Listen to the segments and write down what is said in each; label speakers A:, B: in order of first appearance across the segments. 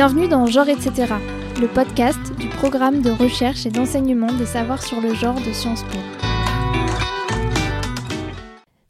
A: Bienvenue dans Genre etc., le podcast du programme de recherche et d'enseignement des savoirs sur le genre de Sciences Po.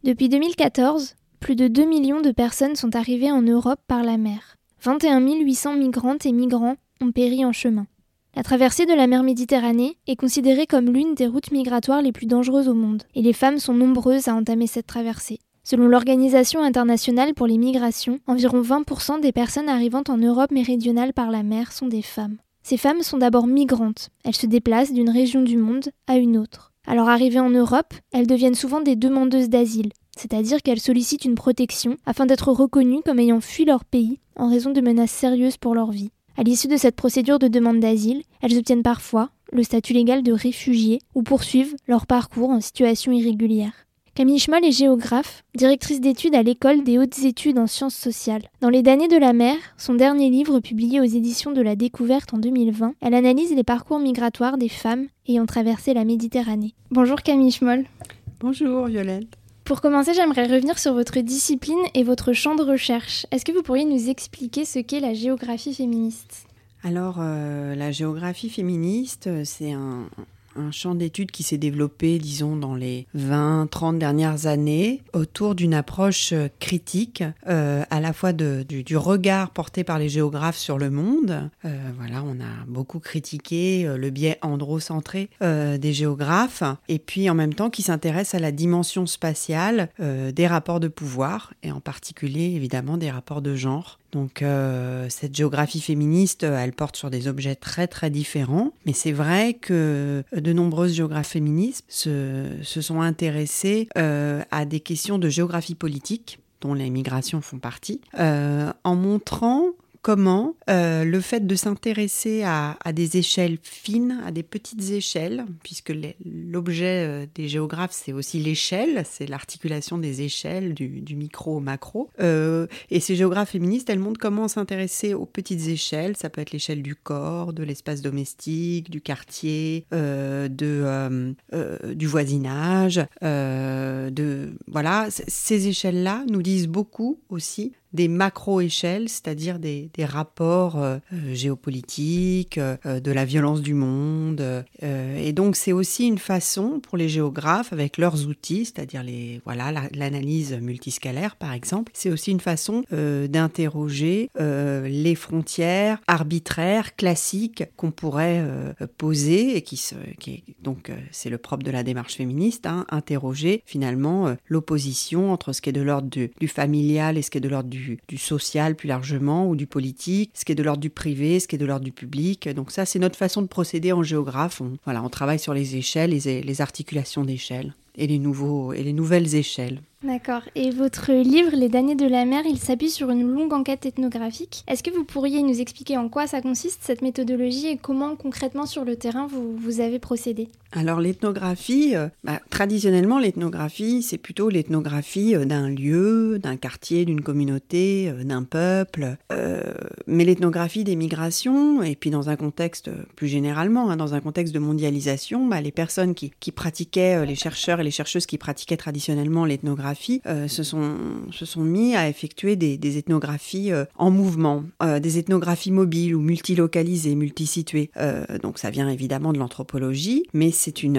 A: Depuis 2014, plus de 2 millions de personnes sont arrivées en Europe par la mer. 21 800 migrantes et migrants ont péri en chemin. La traversée de la mer Méditerranée est considérée comme l'une des routes migratoires les plus dangereuses au monde, et les femmes sont nombreuses à entamer cette traversée. Selon l'Organisation internationale pour les migrations, environ 20% des personnes arrivant en Europe méridionale par la mer sont des femmes. Ces femmes sont d'abord migrantes, elles se déplacent d'une région du monde à une autre. Alors arrivées en Europe, elles deviennent souvent des demandeuses d'asile, c'est-à-dire qu'elles sollicitent une protection afin d'être reconnues comme ayant fui leur pays en raison de menaces sérieuses pour leur vie. À l'issue de cette procédure de demande d'asile, elles obtiennent parfois le statut légal de réfugié ou poursuivent leur parcours en situation irrégulière. Camille Schmoll est géographe, directrice d'études à l'école des hautes études en sciences sociales. Dans Les damnés de la mer, son dernier livre publié aux éditions de la Découverte en 2020, elle analyse les parcours migratoires des femmes ayant traversé la Méditerranée. Bonjour Camille Schmoll.
B: Bonjour Violette.
A: Pour commencer, j'aimerais revenir sur votre discipline et votre champ de recherche. Est-ce que vous pourriez nous expliquer ce qu'est la géographie féministe?
B: Alors, euh, la géographie féministe, c'est un, un champ d'études qui s'est développé, disons, dans les 20-30 dernières années, autour d'une approche euh, critique, euh, à la fois de, du, regard porté par les géographes sur le monde. Euh, voilà, on a beaucoup critiqué le biais androcentré des géographes, et puis en même temps qui s'intéresse à la dimension spatiale des rapports de pouvoir, et en particulier évidemment des rapports de genre. Donc euh, cette géographie féministe, elle porte sur des objets très très différents, mais c'est vrai que de nombreuses géographes féministes se, sont intéressées euh, à des questions de géographie politique dont les migrations font partie, euh, en montrant comment euh, le fait de s'intéresser à, des échelles fines, à des petites échelles, puisque l'objet euh, des géographes, c'est aussi l'échelle, c'est l'articulation des échelles du, micro au macro. Euh, et ces géographes féministes, elles montrent comment s'intéresser aux petites échelles. Ça peut être l'échelle du corps, de l'espace domestique, du quartier, de, du voisinage. de, voilà, ces échelles-là nous disent beaucoup aussi des macro-échelles, c'est-à-dire des, rapports euh, euh, géopolitiques, euh, de la violence du monde. et donc c'est aussi une façon pour les géographes, avec leurs outils, c'est-à-dire les voilà l'analyse multiscalaire par exemple, c'est aussi une façon d'interroger les frontières arbitraires, classiques qu'on pourrait poser et qui, se, donc c'est le propre de la démarche féministe, hein, interroger finalement l'opposition entre ce qui est de l'ordre du, du familial et ce qui est de l'ordre du du, social plus largement ou du politique, ce qui est de l'ordre du privé, ce qui est de l'ordre du public. Donc ça, c'est notre façon de procéder en géographe. On, voilà, on travaille sur les échelles, les, les articulations d'échelles et les, nouveaux, et les nouvelles échelles.
A: D'accord. Et votre livre, Les damnés de la mer, il s'appuie sur une longue enquête ethnographique. Est-ce que vous pourriez nous expliquer en quoi ça consiste, cette méthodologie, et comment concrètement sur le terrain vous, vous avez procédé?
B: Alors l'ethnographie, euh, bah, traditionnellement l'ethnographie, c'est plutôt l'ethnographie euh, d'un lieu, d'un quartier, d'une communauté, euh, d'un peuple. mais l'ethnographie des migrations, et puis dans un contexte plus généralement, hein, dans un contexte de mondialisation, bah, les personnes qui, qui pratiquaient, les chercheurs et les chercheuses qui pratiquaient traditionnellement l'ethnographie, euh, se, sont, mis à effectuer des, ethnographies euh, en mouvement, euh, des ethnographies mobiles ou multilocalisées, multisituées. donc ça vient évidemment de l'anthropologie, mais c'est une,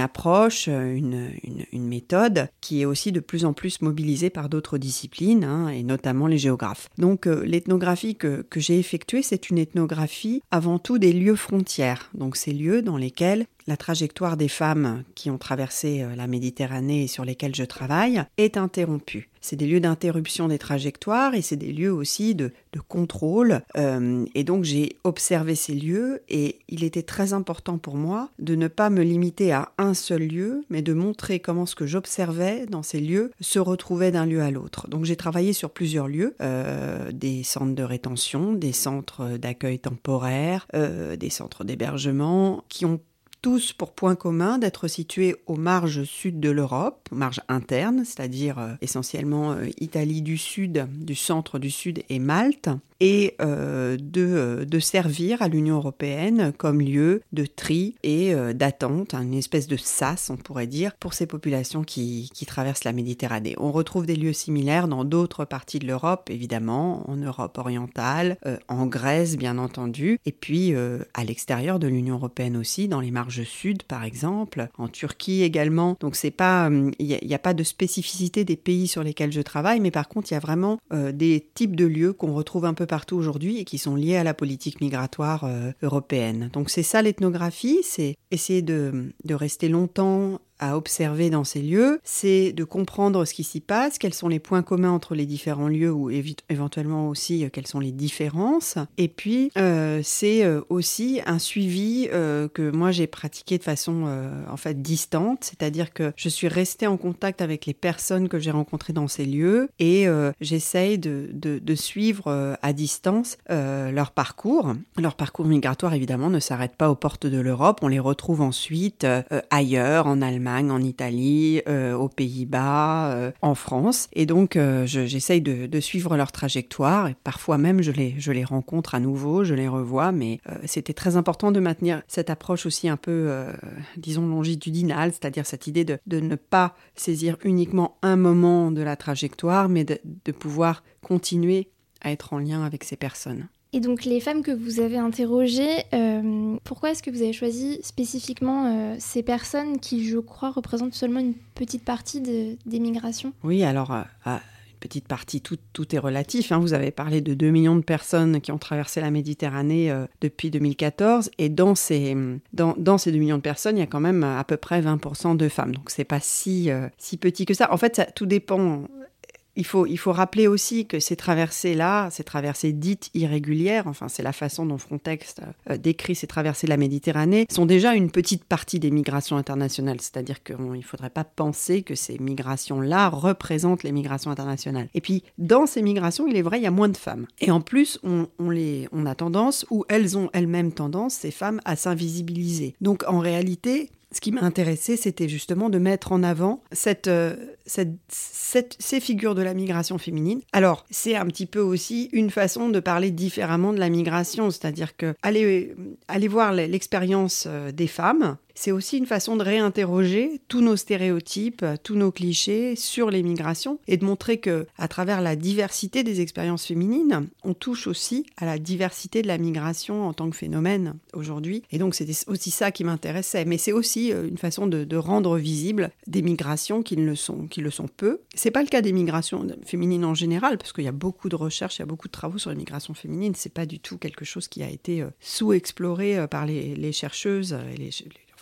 B: approche, une, une, méthode qui est aussi de plus en plus mobilisée par d'autres disciplines, hein, et notamment les géographes. Donc l'ethnographie que, que j'ai effectuée, c'est une ethnographie avant tout des lieux frontières, donc ces lieux dans lesquels la trajectoire des femmes qui ont traversé euh, la Méditerranée et sur lesquelles je travaille est interrompue. C'est des lieux d'interruption des trajectoires et c'est des lieux aussi de, contrôle. Euh, et donc j'ai observé ces lieux et il était très important pour moi de ne pas me limiter à un seul lieu, mais de montrer comment ce que j'observais dans ces lieux se retrouvait d'un lieu à l'autre. Donc j'ai travaillé sur plusieurs lieux, euh, des centres de rétention, des centres d'accueil temporaire, des centres d'hébergement, qui ont tous pour point commun d'être situés aux marges sud de l'Europe, marges internes, c'est-à-dire euh, essentiellement euh, Italie du Sud, du centre du Sud et Malte, et euh, de, servir à l'Union européenne comme lieu de tri et d'attente, une espèce de sas, on pourrait dire, pour ces populations qui, qui traversent la Méditerranée. On retrouve des lieux similaires dans d'autres parties de l'Europe, évidemment, en Europe orientale, en Grèce, bien entendu, et puis à l'extérieur de l'Union européenne aussi, dans les marges sud, par exemple, en Turquie également. Donc c'est pas, il euh, n'y a, pas de spécificité des pays sur lesquels je travaille, mais par contre il y a vraiment euh, des types de lieux qu'on retrouve un peu partout aujourd'hui et qui sont liés à la politique migratoire euh, européenne. Donc c'est ça l'ethnographie, c'est essayer de, de rester longtemps à observer dans ces lieux, c'est de comprendre ce qui s'y passe, quels sont les points communs entre les différents lieux ou éventuellement aussi euh, quelles sont les différences. Et puis, euh, c'est euh, aussi un suivi que moi j'ai pratiqué de façon en fait distante, c'est-à-dire que je suis restée en contact avec les personnes que j'ai rencontrées dans ces lieux et j'essaye de, suivre à distance leur parcours. Leur parcours migratoire évidemment ne s'arrête pas aux portes de l'Europe, on les retrouve ensuite ailleurs, en Allemagne en Italie, euh, aux Pays-Bas, euh, en France. Et donc, euh, j'essaye de, suivre leur trajectoire. Et parfois même, je les, rencontre à nouveau, je les revois. Mais c'était très important de maintenir cette approche aussi un peu, disons, longitudinale, c'est-à-dire cette idée de, ne pas saisir uniquement un moment de la trajectoire, mais de pouvoir continuer à être en lien avec ces personnes.
A: Et donc les femmes que vous avez interrogées, euh, pourquoi est-ce que vous avez choisi spécifiquement euh, ces personnes qui, je crois, représentent seulement une petite partie des migrations?
B: Oui, alors euh, une petite partie, tout, tout est relatif. Hein. Vous avez parlé de 2 millions de personnes qui ont traversé la Méditerranée depuis 2014. Et dans ces, dans, ces 2 millions de personnes, il y a quand même à peu près 20% de femmes. Donc c'est pas si, si petit que ça. En fait, tout dépend il faut, il faut rappeler aussi que ces traversées-là, ces traversées dites irrégulières, enfin c'est la façon dont Frontex euh, décrit ces traversées de la Méditerranée, sont déjà une petite partie des migrations internationales. C'est-à-dire qu'il ne faudrait pas penser que ces migrations-là représentent les migrations internationales. Et puis, dans ces migrations, il est vrai, il y a moins de femmes. Et en plus, on, les, on a tendance, ou elles ont elles-mêmes tendance, ces femmes, à s'invisibiliser. Donc en réalité, ce qui m'a intéressé, c'était justement de mettre en avant cette, euh, cette, ces figures de la migration féminine. Alors, c'est un petit peu aussi une façon de parler différemment de la migration, c'est-à-dire que aller, aller voir l'expérience euh, des femmes, c'est aussi une façon de réinterroger tous nos stéréotypes, tous nos clichés sur les migrations et de montrer que à travers la diversité des expériences féminines, on touche aussi à la diversité de la migration en tant que phénomène aujourd'hui. Et donc c'était aussi ça qui m'intéressait, mais c'est aussi euh, une façon de, rendre visible des migrations qui le sont, qui le sont peu. C'est pas le cas des migrations féminines en général, parce qu'il y a beaucoup de recherches, il y a beaucoup de travaux sur les migrations féminines. C'est pas du tout quelque chose qui a été euh, sous-exploré euh, par les, les chercheuses et les,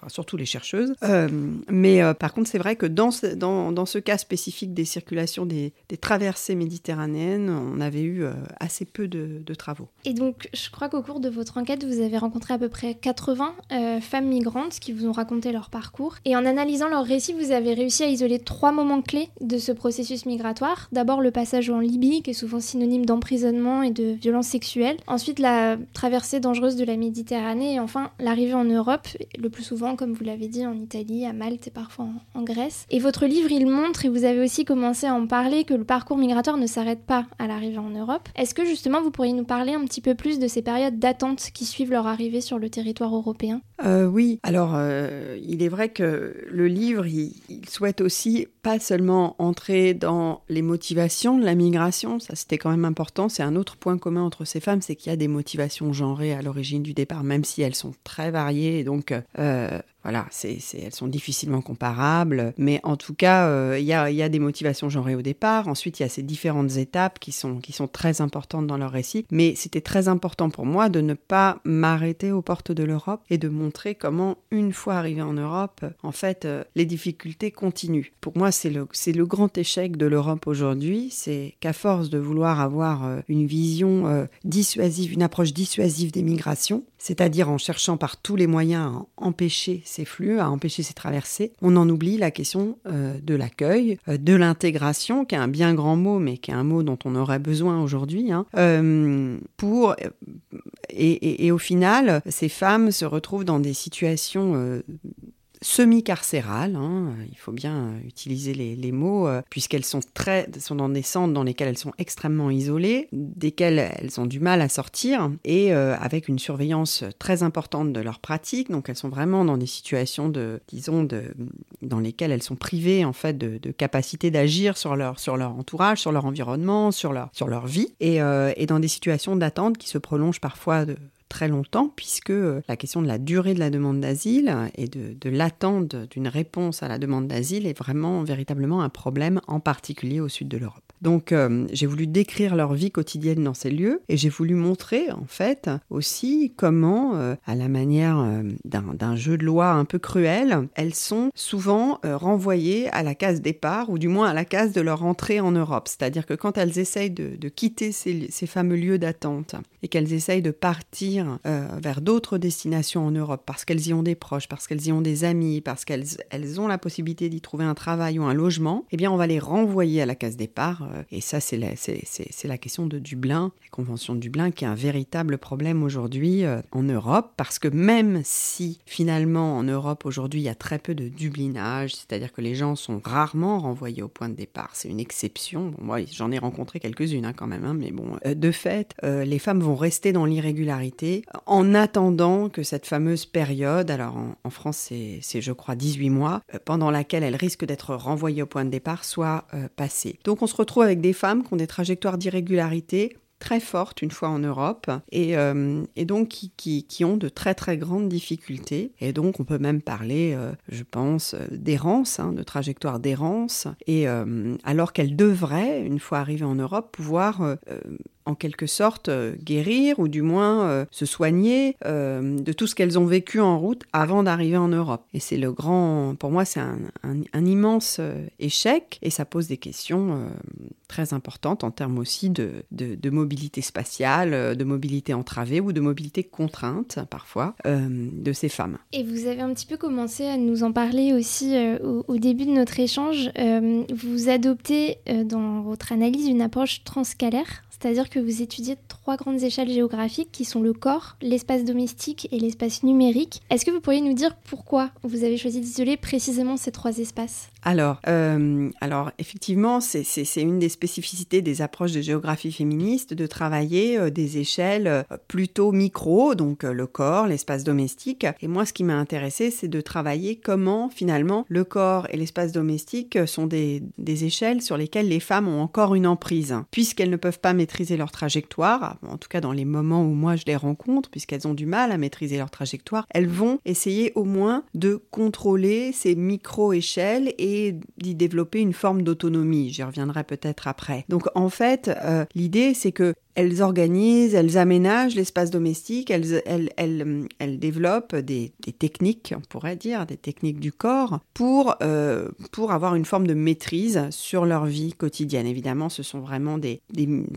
B: surtout les chercheuses. Euh, mais euh, par contre, c'est vrai que dans ce, cas spécifique des circulations des, des traversées méditerranéennes, on avait eu euh, assez peu de, de, travaux.
A: Et donc, je crois qu'au cours de votre enquête, vous avez rencontré à peu près 80 femmes migrantes qui vous ont raconté leur parcours. Et en analysant leur récit, vous avez réussi à isoler trois moments clés de ce processus migratoire. D'abord, le passage en Libye, qui est souvent synonyme d'emprisonnement et de violence sexuelle. Ensuite, la traversée dangereuse de la Méditerranée. Et enfin, l'arrivée en Europe, le plus souvent comme vous l'avez dit, en Italie, à Malte et parfois en, Grèce. Et votre livre, il montre, et vous avez aussi commencé à en parler, que le parcours migratoire ne s'arrête pas à l'arrivée en Europe. Est-ce que justement vous pourriez nous parler un petit peu plus de ces périodes d'attente qui suivent leur arrivée sur le territoire européen?
B: Euh, Oui, alors euh, il est vrai que le livre, il, souhaite aussi pas seulement entrer dans les motivations de la migration, ça c'était quand même important, c'est un autre point commun entre ces femmes, c'est qu'il y a des motivations genrées à l'origine du départ, même si elles sont très variées, et donc euh, uh, voilà, c'est, elles sont difficilement comparables, mais en tout cas, euh, il y, a, y, a, des motivations genrées au départ. Ensuite, il y a ces différentes étapes qui sont, qui sont très importantes dans leur récit. Mais c'était très important pour moi de ne pas m'arrêter aux portes de l'Europe et de montrer comment, une fois arrivé en Europe, en fait, euh, les difficultés continuent. Pour moi, c'est le, le grand échec de l'Europe aujourd'hui, c'est qu'à force de vouloir avoir euh, une vision dissuasive, une approche dissuasive des migrations, c'est-à-dire en cherchant par tous les moyens à empêcher ces flux, à empêcher ces traversées, on en oublie la question de l'accueil, de l'intégration, qui est un bien grand mot, mais qui est un mot dont on aurait besoin aujourd'hui, hein, pour et, et, au final, ces femmes se retrouvent dans des situations semi-carcérales, hein, il faut bien utiliser les, mots, euh, puisqu'elles sont, très, sont dans des centres dans lesquels elles sont extrêmement isolées, desquels elles ont du mal à sortir, et euh, avec une surveillance très importante de leurs pratiques. Donc elles sont vraiment dans des situations de, disons, de, dans lesquelles elles sont privées en fait de, capacité d'agir sur leur, sur leur entourage, sur leur environnement, sur leur, sur leur vie, et, euh, et dans des situations d'attente qui se prolongent parfois de, très longtemps, puisque euh, la question de la durée de la demande d'asile et de, de l'attente d'une réponse à la demande d'asile est vraiment véritablement un problème, en particulier au sud de l'Europe. Donc euh, j'ai voulu décrire leur vie quotidienne dans ces lieux et j'ai voulu montrer en fait aussi comment, euh, à la manière euh, d'un jeu de loi un peu cruel, elles sont souvent renvoyées à la case départ ou du moins à la case de leur entrée en Europe. C'est-à-dire que quand elles essayent de, quitter ces, fameux lieux d'attente et qu'elles essayent de partir vers d'autres destinations en Europe parce qu'elles y ont des proches, parce qu'elles y ont des amis, parce qu'elles elles ont la possibilité d'y trouver un travail ou un logement, eh bien on va les renvoyer à la case départ et ça, c'est la, question de Dublin, la Convention de Dublin, qui est un véritable problème aujourd'hui euh, en Europe, parce que même si finalement en Europe aujourd'hui il y a très peu de dublinage, c'est-à-dire que les gens sont rarement renvoyés au point de départ, c'est une exception. Moi, j'en ai rencontré quelques-unes hein, quand même, hein, mais bon, euh, de fait, les femmes vont rester dans l'irrégularité en attendant que cette fameuse période, alors en, France c'est je crois 18 mois, pendant laquelle elles risquent d'être renvoyées au point de départ, soit passée. Donc on se retrouve avec des femmes qui ont des trajectoires d'irrégularité très fortes une fois en Europe et, euh, donc qui, ont de très très grandes difficultés. Et donc on peut même parler, euh, je pense, euh, d'errance, hein, de trajectoire d'errance, et alors qu'elles devraient, une fois arrivées en Europe, pouvoir en quelque sorte euh, guérir ou du moins euh, se soigner euh, de tout ce qu'elles ont vécu en route avant d'arriver en Europe. Et c'est le grand, pour moi, c'est un, immense échec et ça pose des questions très importantes en termes aussi de, mobilité spatiale, de mobilité entravée ou de mobilité contrainte parfois de ces femmes.
A: Et vous avez un petit peu commencé à nous en parler aussi au, au, début de notre échange. vous adoptez dans votre analyse une approche transcalaire c'est-à-dire que vous étudiez trois grandes échelles géographiques qui sont le corps, l'espace domestique et l'espace numérique. Est-ce que vous pourriez nous dire pourquoi vous avez choisi d'isoler précisément ces trois espaces?
B: Alors, euh, alors, effectivement, c'est une des spécificités des approches de géographie féministe de travailler euh, des échelles euh, plutôt micro, donc le corps, l'espace domestique. Et moi, ce qui m'a intéressé, c'est de travailler comment finalement le corps et l'espace domestique sont des, des, échelles sur lesquelles les femmes ont encore une emprise, puisqu'elles ne peuvent pas maîtriser leur trajectoire, en tout cas dans les moments où moi je les rencontre, puisqu'elles ont du mal à maîtriser leur trajectoire, elles vont essayer au moins de contrôler ces micro-échelles et d'y développer une forme d'autonomie. J'y reviendrai peut-être après. Donc en fait, euh, l'idée c'est que elles organisent, elles aménagent l'espace domestique, elles, développent des, techniques, on pourrait dire, des techniques du corps pour, euh, pour avoir une forme de maîtrise sur leur vie quotidienne. Évidemment, ce sont vraiment des,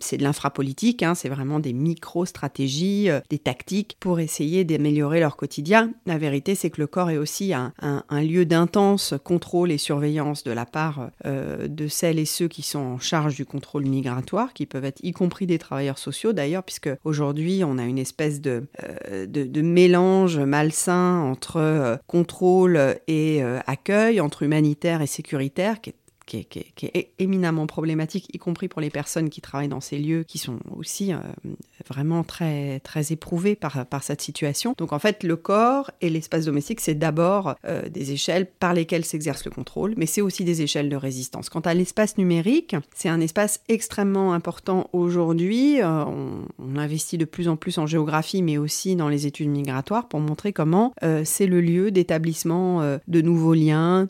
B: c'est de l'infrapolitique, hein, c'est vraiment des micro-stratégies, euh, des tactiques pour essayer d'améliorer leur quotidien. La vérité, c'est que le corps est aussi un lieu d'intense contrôle et surveillance de la part euh, de celles et ceux qui sont en charge du contrôle migratoire, qui peuvent être y compris des travailleurs sociaux d'ailleurs, puisque aujourd'hui on a une espèce de, euh, mélange malsain entre euh, contrôle et euh, accueil, entre humanitaire et sécuritaire, qui est qui est, éminemment problématique, y compris pour les personnes qui travaillent dans ces lieux, qui sont aussi euh, vraiment très, très éprouvées par, par cette situation. Donc en fait, le corps et l'espace domestique, c'est d'abord euh, des échelles par lesquelles s'exerce le contrôle, mais c'est aussi des échelles de résistance. Quant à l'espace numérique, c'est un espace extrêmement important aujourd'hui. Euh, on, on, investit de plus en plus en géographie, mais aussi dans les études migratoires pour montrer comment c'est le lieu d'établissement de nouveaux liens,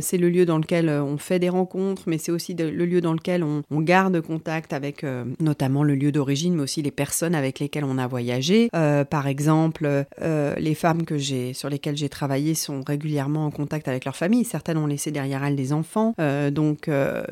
B: c'est le lieu dans lequel on fait des rencontres, mais c'est aussi le lieu dans lequel on, garde contact avec notamment le lieu d'origine, mais aussi les personnes avec lesquelles on a voyagé. par exemple, les femmes que j'ai, sur lesquelles j'ai travaillé sont régulièrement en contact avec leur famille. Certaines ont laissé derrière elles des enfants. donc,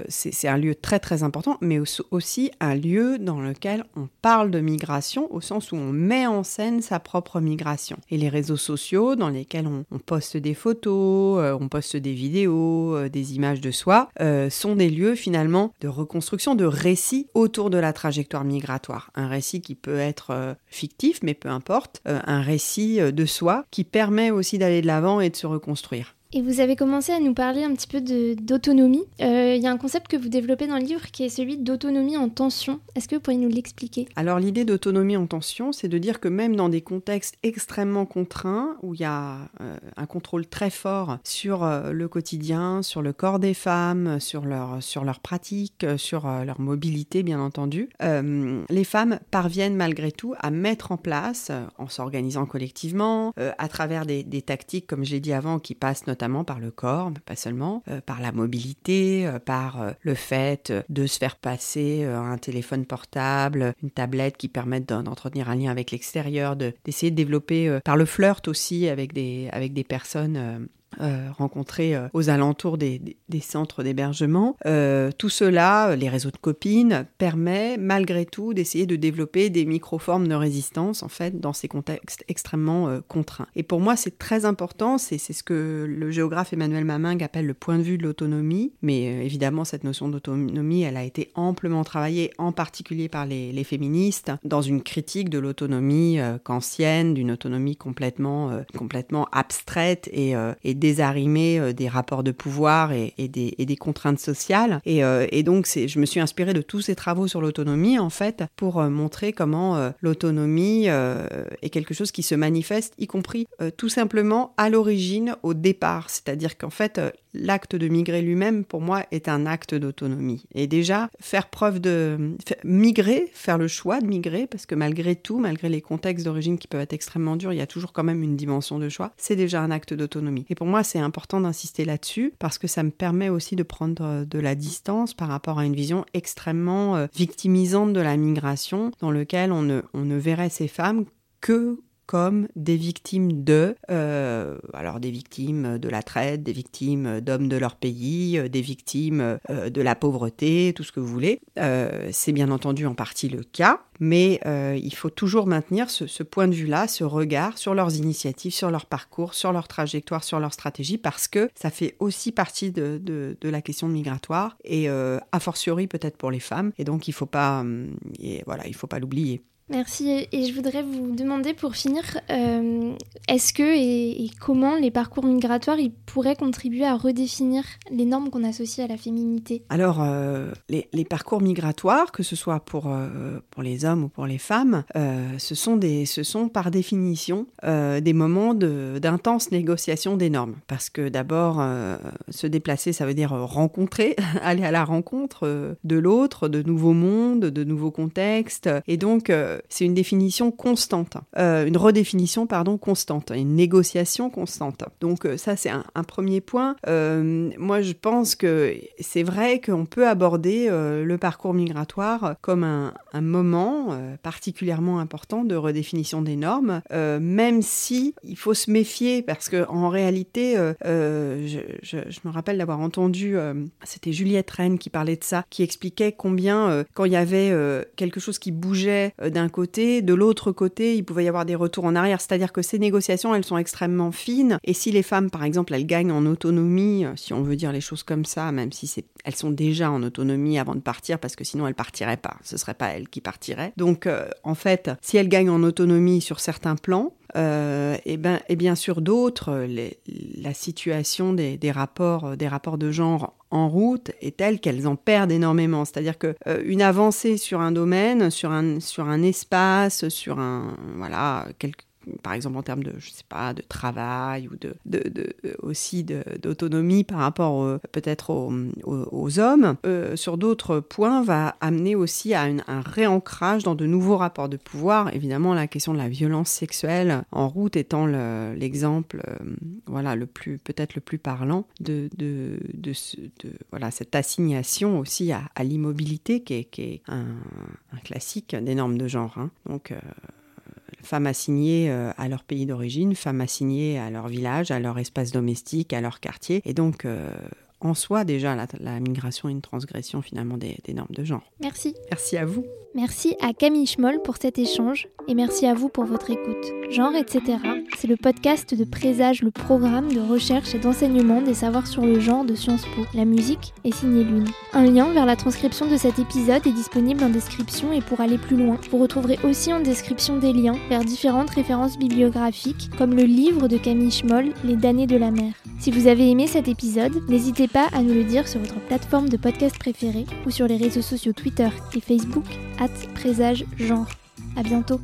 B: c'est un lieu très très important, mais aussi un lieu dans lequel on parle de migration au sens où on met en scène sa propre migration. Et les réseaux sociaux dans lesquels on, poste des photos, euh, on poste des vidéos, euh, des images de soi, euh, sont des lieux finalement de reconstruction, de récits autour de la trajectoire migratoire. Un récit qui peut être fictif, mais peu importe, un récit de soi qui permet aussi d'aller de l'avant et de se reconstruire.
A: Et vous avez commencé à nous parler un petit peu d'autonomie. Euh, il y a un concept que vous développez dans le livre qui est celui d'autonomie en tension. Est-ce que vous pourriez nous l'expliquer?
B: Alors l'idée d'autonomie en tension, c'est de dire que même dans des contextes extrêmement contraints, où il y a euh, un contrôle très fort sur euh, le quotidien, sur le corps des femmes, sur leur, sur leur pratique, sur leur mobilité bien entendu, les femmes parviennent malgré tout à mettre en place, en s'organisant collectivement, à travers des, des tactiques, comme je l'ai dit avant, qui passent notamment notamment par le corps, mais pas seulement, euh, par la mobilité, euh, par euh, le fait de se faire passer un téléphone portable, une tablette qui permettent d'entretenir un lien avec l'extérieur, d'essayer de, développer par le flirt aussi avec des, avec des personnes euh, rencontrés euh, aux alentours des, centres d'hébergement. Euh, tout cela, les réseaux de copines, permet malgré tout d'essayer de développer des micro-formes de résistance en fait dans ces contextes extrêmement contraints. Et pour moi, c'est très important, c'est ce que le géographe Emmanuel Mamingue appelle le point de vue de l'autonomie. Mais évidemment, cette notion d'autonomie, elle a été amplement travaillée, en particulier par les, féministes, dans une critique de l'autonomie kantienne, d'une autonomie complètement, complètement abstraite et, et désarrimer euh, des rapports de pouvoir et, des, contraintes sociales. Et, euh, donc, je me suis inspirée de tous ces travaux sur l'autonomie, en fait, pour euh, montrer comment l'autonomie est quelque chose qui se manifeste, y compris tout simplement à l'origine, au départ. C'est-à-dire qu'en fait, l'acte de migrer lui-même, pour moi, est un acte d'autonomie. Et déjà, faire preuve de... migrer, faire le choix de migrer, parce que malgré tout, malgré les contextes d'origine qui peuvent être extrêmement durs, il y a toujours quand même une dimension de choix, c'est déjà un acte d'autonomie. Et pour moi, c'est important d'insister là-dessus, parce que ça me permet aussi de prendre euh, de la distance par rapport à une vision extrêmement euh, victimisante de la migration, dans lequel on ne, on ne verrait ces femmes que comme des victimes de, euh, alors des victimes de la traite, des victimes d'hommes de leur pays, euh, des victimes euh, de la pauvreté, tout ce que vous voulez. c'est bien entendu en partie le cas, mais il faut toujours maintenir ce, point de vue-là, ce regard sur leurs initiatives, sur leur parcours, sur leur trajectoire, sur leur stratégie, parce que ça fait aussi partie de, la question migratoire et a fortiori peut-être pour les femmes. Et donc il faut pas, et voilà, il faut pas l'oublier.
A: Merci. Et je voudrais vous demander pour finir, euh, est-ce que et, comment les parcours migratoires pourraient contribuer à redéfinir les normes qu'on associe à la féminité?
B: Alors, euh, les, parcours migratoires, que ce soit pour, euh, pour les hommes ou pour les femmes, ce, sont des, ce sont par définition des moments d'intense négociation des normes. Parce que d'abord, se déplacer, ça veut dire rencontrer, aller à la rencontre de l'autre, de nouveaux mondes, de nouveaux contextes. Et donc, c'est une définition constante, euh, une redéfinition pardon constante, une négociation constante. Donc euh, ça c'est un, premier point. Euh, moi je pense que c'est vrai qu'on peut aborder le parcours migratoire comme un, moment particulièrement important de redéfinition des normes, même si il faut se méfier parce que en réalité, je, je, me rappelle d'avoir entendu, c'était Juliette Rennes qui parlait de ça, qui expliquait combien quand il y avait quelque chose qui bougeait d'un côté, de l'autre côté, il pouvait y avoir des retours en arrière. C'est-à-dire que ces négociations, elles sont extrêmement fines. Et si les femmes, par exemple, elles gagnent en autonomie, euh, si on veut dire les choses comme ça, même si elles sont déjà en autonomie avant de partir, parce que sinon elles partiraient pas. Ce serait pas elles qui partiraient. Donc, euh, en fait, si elles gagnent en autonomie sur certains plans, euh, et, ben, et bien sûr d'autres, la situation des, rapports, des rapports de genre en route est telle qu'elles en perdent énormément. C'est-à-dire que euh, une avancée sur un domaine, sur un, sur un espace, sur un voilà quelque par exemple en termes de, je sais pas, de travail ou de, de, aussi d'autonomie par rapport peut-être aux, hommes, sur d'autres points va amener aussi à un réancrage dans de nouveaux rapports de pouvoir. Évidemment, la question de la violence sexuelle en route étant l'exemple, voilà, le plus peut-être le plus parlant de, de, voilà cette assignation aussi à, l'immobilité qui est, un, classique des normes de genre. Hein. Donc euh, femmes assignées euh, à leur pays d'origine, femmes assignées à leur village, à leur espace domestique, à leur quartier. Et donc, euh, en soi, déjà, la, migration est une transgression finalement des, des normes de genre.
A: Merci.
B: Merci à vous.
A: Merci à Camille Schmoll pour cet échange et merci à vous pour votre écoute. Genre, etc. C'est le podcast de Présage, le programme de recherche et d'enseignement des savoirs sur le genre de Sciences Po. La musique est signée Lune. Un lien vers la transcription de cet épisode est disponible en description et pour aller plus loin, vous retrouverez aussi en description des liens vers différentes références bibliographiques comme le livre de Camille Schmoll, Les damnés de la mer. Si vous avez aimé cet épisode, n'hésitez pas à nous le dire sur votre plateforme de podcast préférée ou sur les réseaux sociaux Twitter et Facebook, at présage genre. À bientôt!